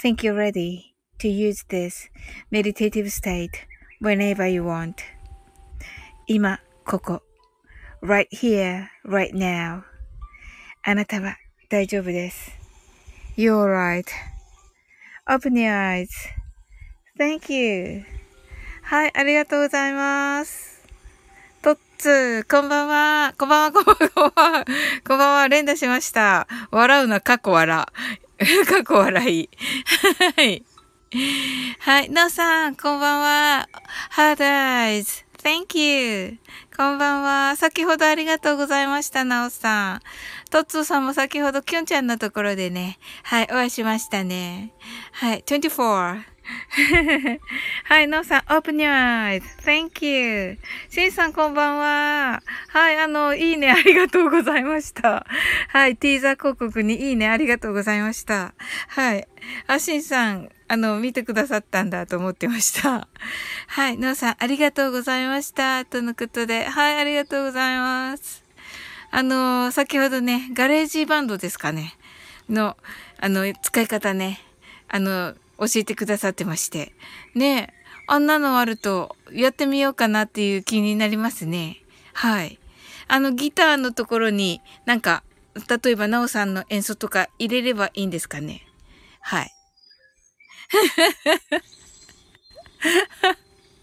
think you're ready to use this meditative state whenever you want. 今、ここ。right here, right now. あなたは大丈夫です。You're right.Open your eyes.Thank you. はい、ありがとうございます。トッツー、こんばんは。こんばんは、こんばんは、こんばんは。こんばんは、連打しました。笑うな、過去笑。過去笑い。はい。はい、なおさん、こんばんは。Hard eyes. Thank you. こんばんは。先ほどありがとうございました、なおさん。トッツーさんも先ほどきゅんちゃんのところでね、はい、お会いしましたね。はい、24。はい、なおさん、open your eyes.thank you. しんさん、こんばんは。はい、あの、いいね、ありがとうございました。はい、ティーザー広告にいいね、ありがとうございました。はい。あ、しんさん、あの、見てくださったんだと思ってました。はい、なおさん、ありがとうございました。とのことで、はい、ありがとうございます。あの、先ほどね、ガレージバンドですかね。の、あの、使い方ね、あの、教えてくださってまして。ねあんなのあると、やってみようかなっていう気になりますね。はい。あの、ギターのところに、なんか、例えば、なおさんの演奏とか入れればいいんですかね。はい。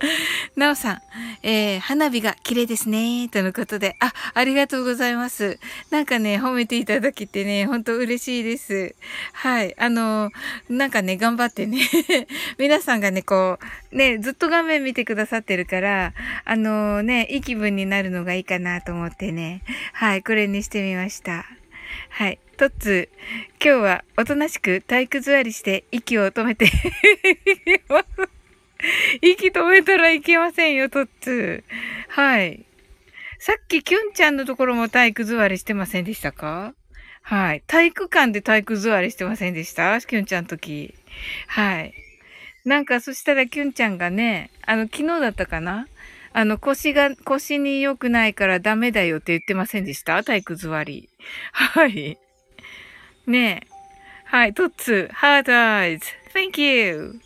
なおさん、えー、花火が綺麗ですね。とのことで、あ、ありがとうございます。なんかね、褒めていただけてね、ほんと嬉しいです。はい。あの、なんかね、頑張ってね。皆さんがね、こう、ね、ずっと画面見てくださってるから、あのね、いい気分になるのがいいかなと思ってね。はい、これにしてみました。はい。トッツ、今日はおとなしく体育座りして息を止めて 息止めたらいけませんよ、トッツー。はい。さっきキュンちゃんのところも体育座りしてませんでしたか？はい。体育館で体育座りしてませんでした？キュンちゃんの時。はい。なんかそしたらキュンちゃんがね、あの、昨日だったかな？あの、腰が、腰に良くないからダメだよって言ってませんでした？体育座り。はい。ねえ。はい。トッツ、ハードアイズ。Thank you.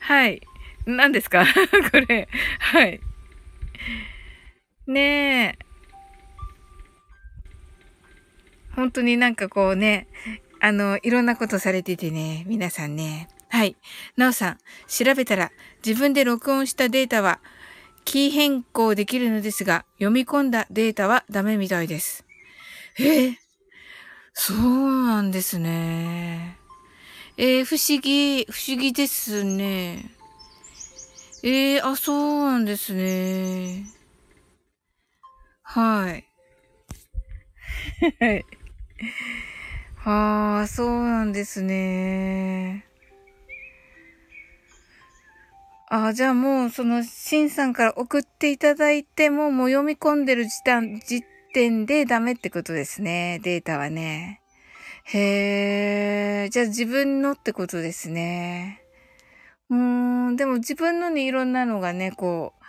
はい。何ですか？これ。はい。ねえ。本当になんかこうね、あの、いろんなことされててね、皆さんね。はい。なおさん、調べたら自分で録音したデータはキー変更できるのですが、読み込んだデータはダメみたいです。え、そうなんですね。えー、不思議、不思議ですね。えー、あ、そうなんですね。はい。はい。はあ、そうなんですね。あじゃあもう、その、シンさんから送っていただいても、もう読み込んでる時点、時点でダメってことですね。データはね。へえ、じゃあ自分のってことですね。うーん、でも自分のにいろんなのがね、こう、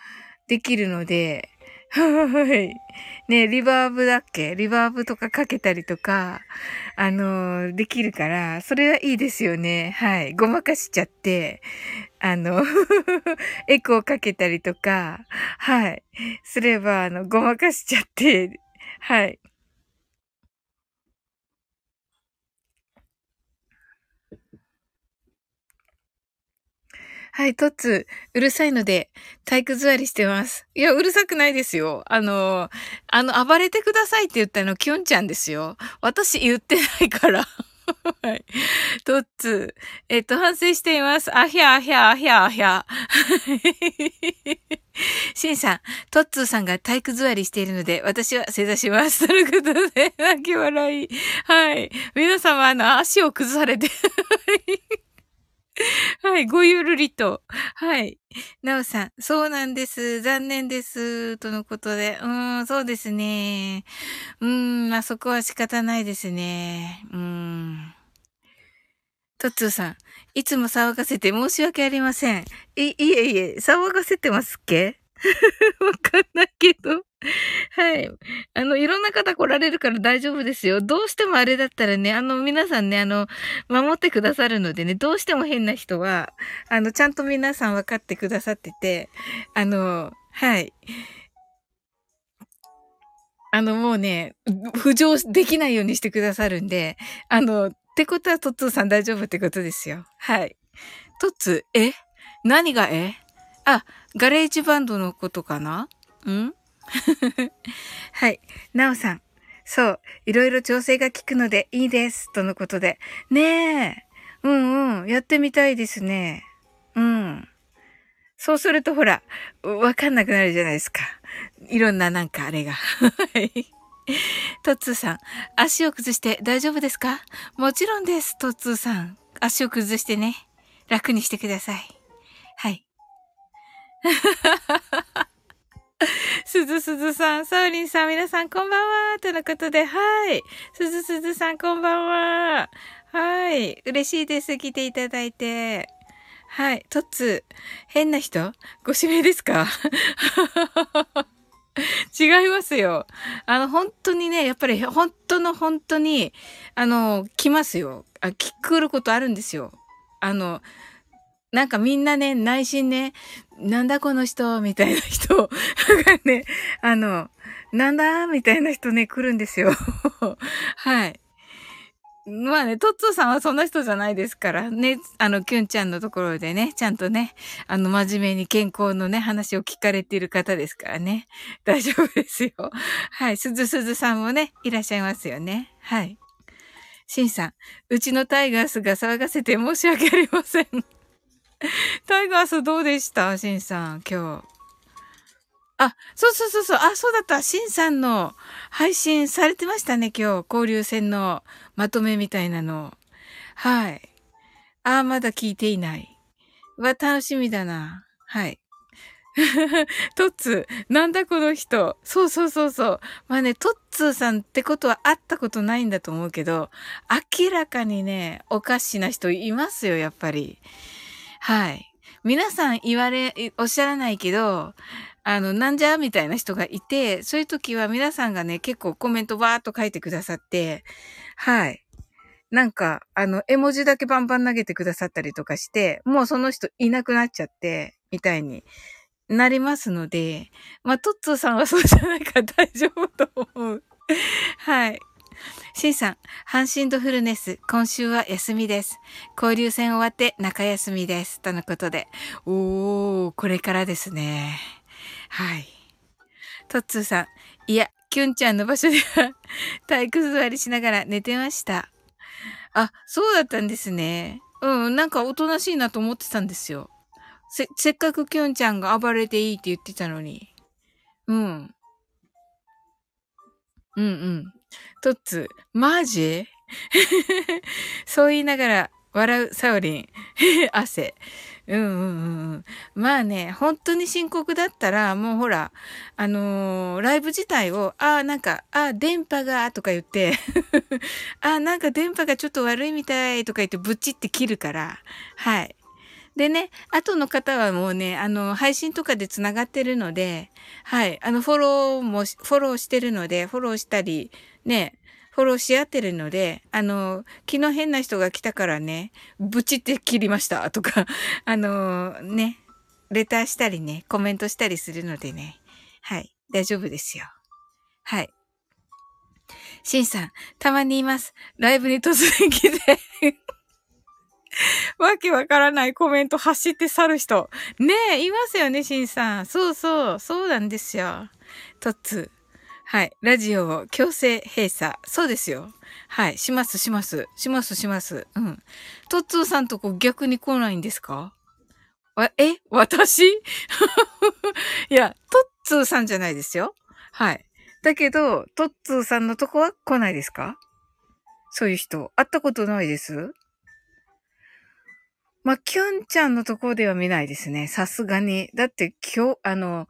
できるので、はい。ね、リバーブだっけ？リバーブとかかけたりとか、あのー、できるから、それはいいですよね。はい。ごまかしちゃって、あの エコーかけたりとか、はい。すれば、あの、ごまかしちゃって、はい。はい、トッツ、うるさいので、体育座りしてます。いや、うるさくないですよ。あの、あの、暴れてくださいって言ったの、キュンちゃんですよ。私言ってないから。はい。トッツ、えっと、反省しています。あひゃあひゃあひゃあひゃ。シンさん、トッツーさんが体育座りしているので、私は正座します。ということで、泣き笑い。はい。皆様、あの、足を崩されて。はい、ごゆるりと。はい。なおさん、そうなんです。残念です。とのことで。うーん、そうですね。うーん、あそこは仕方ないですね。うーん。トッツーさん、いつも騒がせて申し訳ありません。い、いえいえ、騒がせてますっけ？わかんないけど。はい。あの、いろんな方来られるから大丈夫ですよ。どうしてもあれだったらね、あの、皆さんね、あの、守ってくださるのでね、どうしても変な人は、あの、ちゃんと皆さん分かってくださってて、あの、はい。あの、もうね、浮上できないようにしてくださるんで、あの、ってことはトッツーさん大丈夫ってことですよ。はい。トッツー、え？何がえ？あ、ガレージバンドのことかな？ん？はい。なおさん。そう。いろいろ調整が効くのでいいです。とのことで。ねえ。うんうん。やってみたいですね。うん。そうするとほら、わかんなくなるじゃないですか。いろんななんかあれが。はい。トッツーさん、足を崩して大丈夫ですか？もちろんです、トッツーさん。足を崩してね、楽にしてください。はい。すずすずさん、サウリンさん、皆さんこんばんは。とのことで、はい。すずすずさん、こんばんは。はい。嬉しいです。来ていただいて。はい。トッツ、変な人？ご指名ですか？違いますよ。あの、本当にね、やっぱり本当の本当に、あの、来ますよ。あ、来ることあるんですよ。あの、なんかみんなね、内心ね、なんだこの人みたいな人 がね、あの、なんだみたいな人ね、来るんですよ。はい。まあね、トッツーさんはそんな人じゃないですからね、あの、キュンちゃんのところでね、ちゃんとね、あの、真面目に健康のね、話を聞かれている方ですからね、大丈夫ですよ。はい、すずすずさんもね、いらっしゃいますよね。はい。シンさん、うちのタイガースが騒がせて申し訳ありません。タイガースどうでした？シンさん、今日。あ、そうそうそうそう。あ、そうだった。シンさんの配信されてましたね、今日。交流戦のまとめみたいなの。はい。あ、まだ聞いていない。わ、楽しみだな。はい。トッツー、なんだこの人。そうそうそうそう。まあね、トッツーさんってことは会ったことないんだと思うけど、明らかにね、おかしな人いますよ、やっぱり。はい。皆さん言われ、おっしゃらないけど、あの、なんじゃみたいな人がいて、そういう時は皆さんがね、結構コメントバーっと書いてくださって、はい。なんか、あの、絵文字だけバンバン投げてくださったりとかして、もうその人いなくなっちゃって、みたいになりますので、まあ、トッツーさんはそうじゃないから大丈夫と思う。はい。シンさん、阪神ドフルネス、今週は休みです。交流戦終わって中休みです。とのことで。おー、これからですね。はい。トッツーさん、いや、キュンちゃんの場所では体育座りしながら寝てました。あ、そうだったんですね。うん、なんかおとなしいなと思ってたんですよ。せ、せっかくきょんちゃんが暴れていいって言ってたのに。うん。うんうん。トッツ、マジ？そう言いながら笑うサオリン。汗。うんうんうん。まあね、本当に深刻だったら、もうほら、あのー、ライブ自体を、ああ、なんか、ああ、電波が、とか言って ああ、なんか電波がちょっと悪いみたいとか言ってブチって切るから、はい。でね、後の方はもうね、あの、配信とかで繋がってるので、はい、あの、フォローも、フォローしてるので、フォローしたり、ね、フォローし合ってるので、あの、昨日変な人が来たからね、ブチって切りましたとか、あの、ね、レターしたりね、コメントしたりするのでね、はい、大丈夫ですよ。はい。シンさん、たまにいます。ライブに突然来て わけわからないコメント走って去る人。ねえ、いますよね、しんさん。そうそう、そうなんですよ。トッツはい。ラジオを強制閉鎖。そうですよ。はい。します、します。します、します。うん。トッツーさんとこ逆に来ないんですか？わ、え？私？いや、トッツーさんじゃないですよ。はい。だけど、トッツーさんのとこは来ないですか？そういう人。会ったことないです？まあ、キュンちゃんのとこでは見ないですね。さすがに。だって、今日、あの、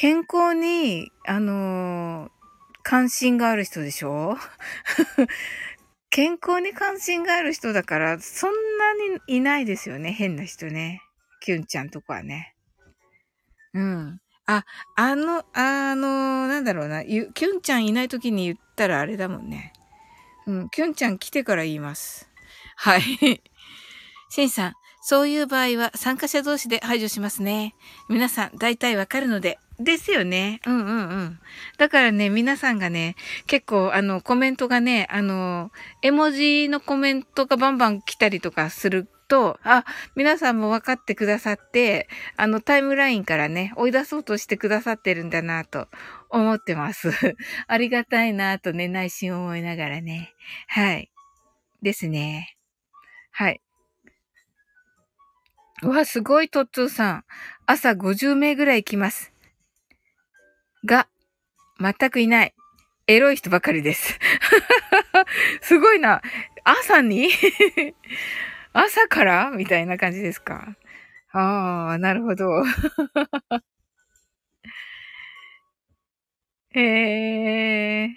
健康に、あの、関心がある人でしょ？健康に関心がある人だから、そんなにいないですよね。変な人ね。キュンちゃんとこはね。うん。あ、あの、あの、なんだろうな。キュンちゃんいない時に言ったらあれだもんね。うん。キュンちゃん来てから言います。はい。シンさん、そういう場合は参加者同士で排除しますね。皆さん大体わかるので。ですよね。うんうんうん。だからね、皆さんがね、結構あのコメントがね、あの、絵文字のコメントがバンバン来たりとかすると、あ、皆さんも分かってくださって、あのタイムラインからね、追い出そうとしてくださってるんだなと思ってます。ありがたいなとね、内心思いながらね。はい。ですね。はい。うわ、すごい、トッツーさん。朝50名ぐらい来ます。が、全くいない。エロい人ばかりです。すごいな。朝に？朝から？みたいな感じですか？ああ、なるほど。えー。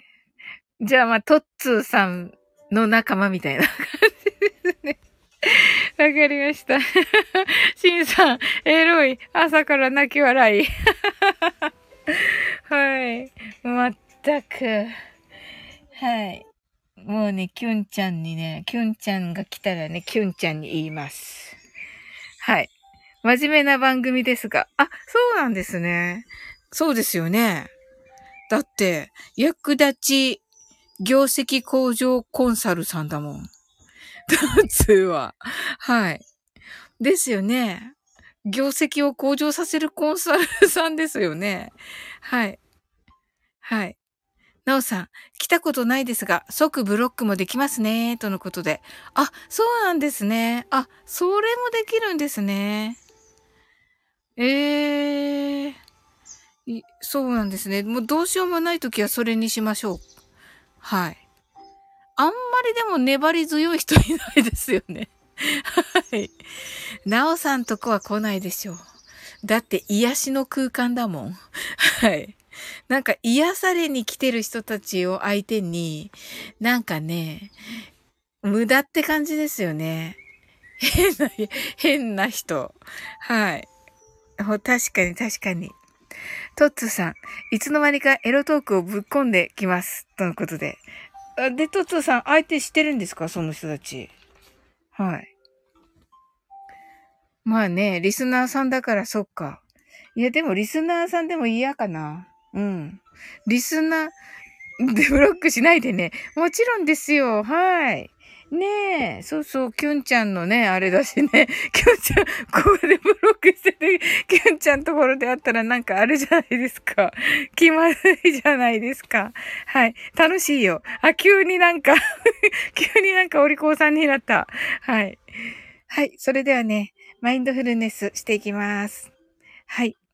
じゃあ、まあ、トッツーさんの仲間みたいな感じですね。わかりました。シンさん、エロい。朝から泣き笑い。はい。まったく。はい。もうね、キュンちゃんにね、キュンちゃんが来たらね、キュンちゃんに言います。はい。真面目な番組ですが。あ、そうなんですね。そうですよね。だって、役立ち業績向上コンサルさんだもん。普通は。はい。ですよね。業績を向上させるコンサルさんですよね。はい。はい。なおさん、来たことないですが、即ブロックもできますね、とのことで。あ、そうなんですね。あ、それもできるんですね。ええー、そうなんですね。もうどうしようもないときはそれにしましょう。はい。あんまりでも粘り強い人いないですよね。はい。なおさんとこは来ないでしょう。だって癒しの空間だもん。はい。なんか癒されに来てる人たちを相手に、なんかね、無駄って感じですよね。変な、変な人。はい。確かに確かに。トッツーさん、いつの間にかエロトークをぶっ込んできます。とのことで。で、トッツーさん、相手してるんですか？その人たち。はい。まあね、リスナーさんだからそっか。いや、でもリスナーさんでも嫌かな。うん。リスナー、でブロックしないでね。もちろんですよ。はい。ねえ、そうそう、キュンちゃんのね、あれだしね。キュンちゃん、ここでブロックしてて、キュンちゃんところであったらなんかあれじゃないですか。気まずいじゃないですか。はい。楽しいよ。あ、急になんか 急になんかお利口さんになった。はい。はい。それではね、マインドフルネスしていきます。はい。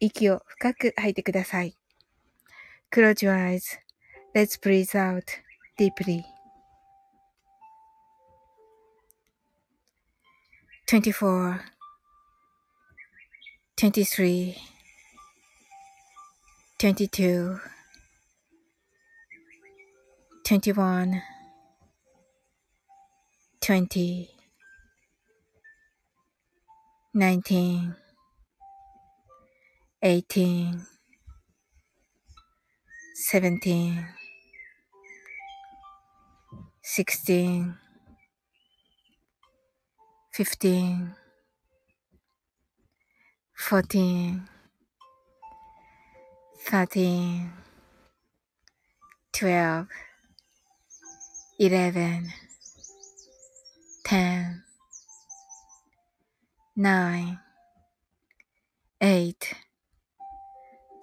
息を深く吐いてください。Close your eyes Let's breathe out deeply. 24 23 22 21 20 19 18 17 16 15 14 13 12 11 10 9 8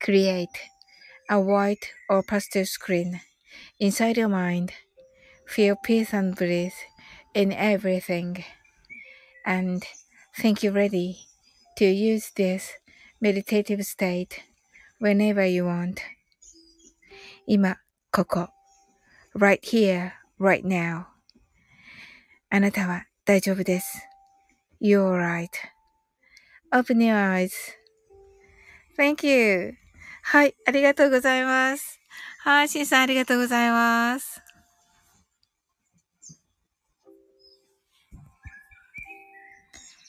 Create a white or pastel screen inside your mind. Feel peace and bliss in everything. And think you're ready to use this meditative state whenever you want. 今、ここ。right here, right now. あなたは大丈夫です。You're right.Open your eyes. Thank you. はい、ありがとうございます。はい、しんさんありがとうございます。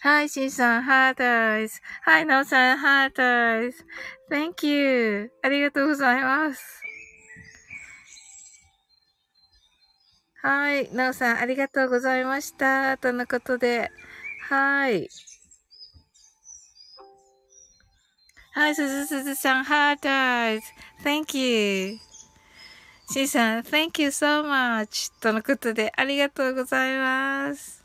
はい、しんさん、 heart eyes。はい、なおさん、 heart eyes。Thank you. ありがとうございます。はい、なおさん、ありがとうございました。とのことで。はい。はい、すずすずさん、ハートアイズ。Thank you. しんさん、Thank you so much. とのことで、ありがとうございます。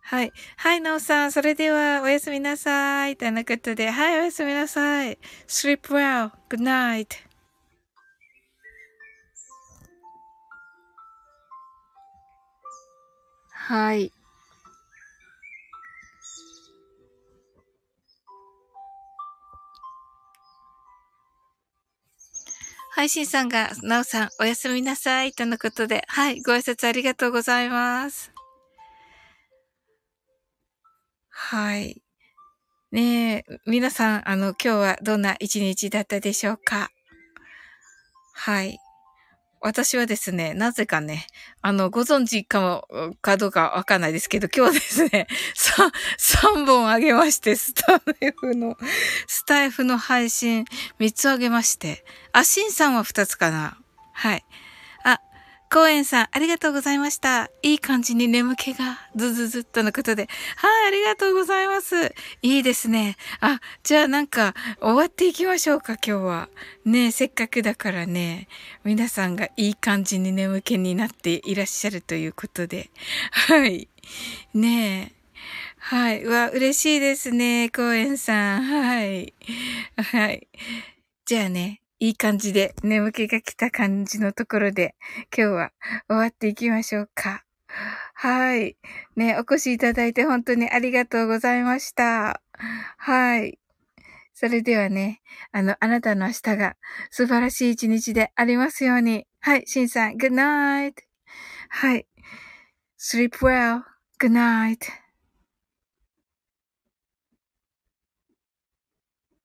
はい。はい、なおさん、それでは、おやすみなさい。とのことで、はい、おやすみなさい。Sleep well. Good night. はい。配信さんが、なおさん、おやすみなさい、とのことで、はい、ご挨拶ありがとうございます。はい。ねえ、皆さん、あの、今日はどんな一日だったでしょうか？はい。私はですね、なぜかね、あの、ご存知かも、かどうかわかんないですけど、今日ですね、三、3本あげまして、スタイフの、スタイフの配信3つあげまして、あ、シンさんは2つかなはい。コエンさん、ありがとうございました。いい感じに眠気が、ズズズっとのことで。はい、ありがとうございます。いいですね。あ、じゃあなんか、終わっていきましょうか、今日は。ねせっかくだからね、皆さんがいい感じに眠気になっていらっしゃるということで。はい。ねえ。はい。わ、嬉しいですね、コエンさん。はい。はい。じゃあね、いい感じで眠気が来た感じのところで今日は終わっていきましょうか。はい。ね、お越しいただいて本当にありがとうございました。はい。それではね、あの、あなたの明日が素晴らしい一日でありますように。はい、シンさん、good night. はい。sleep well. good night.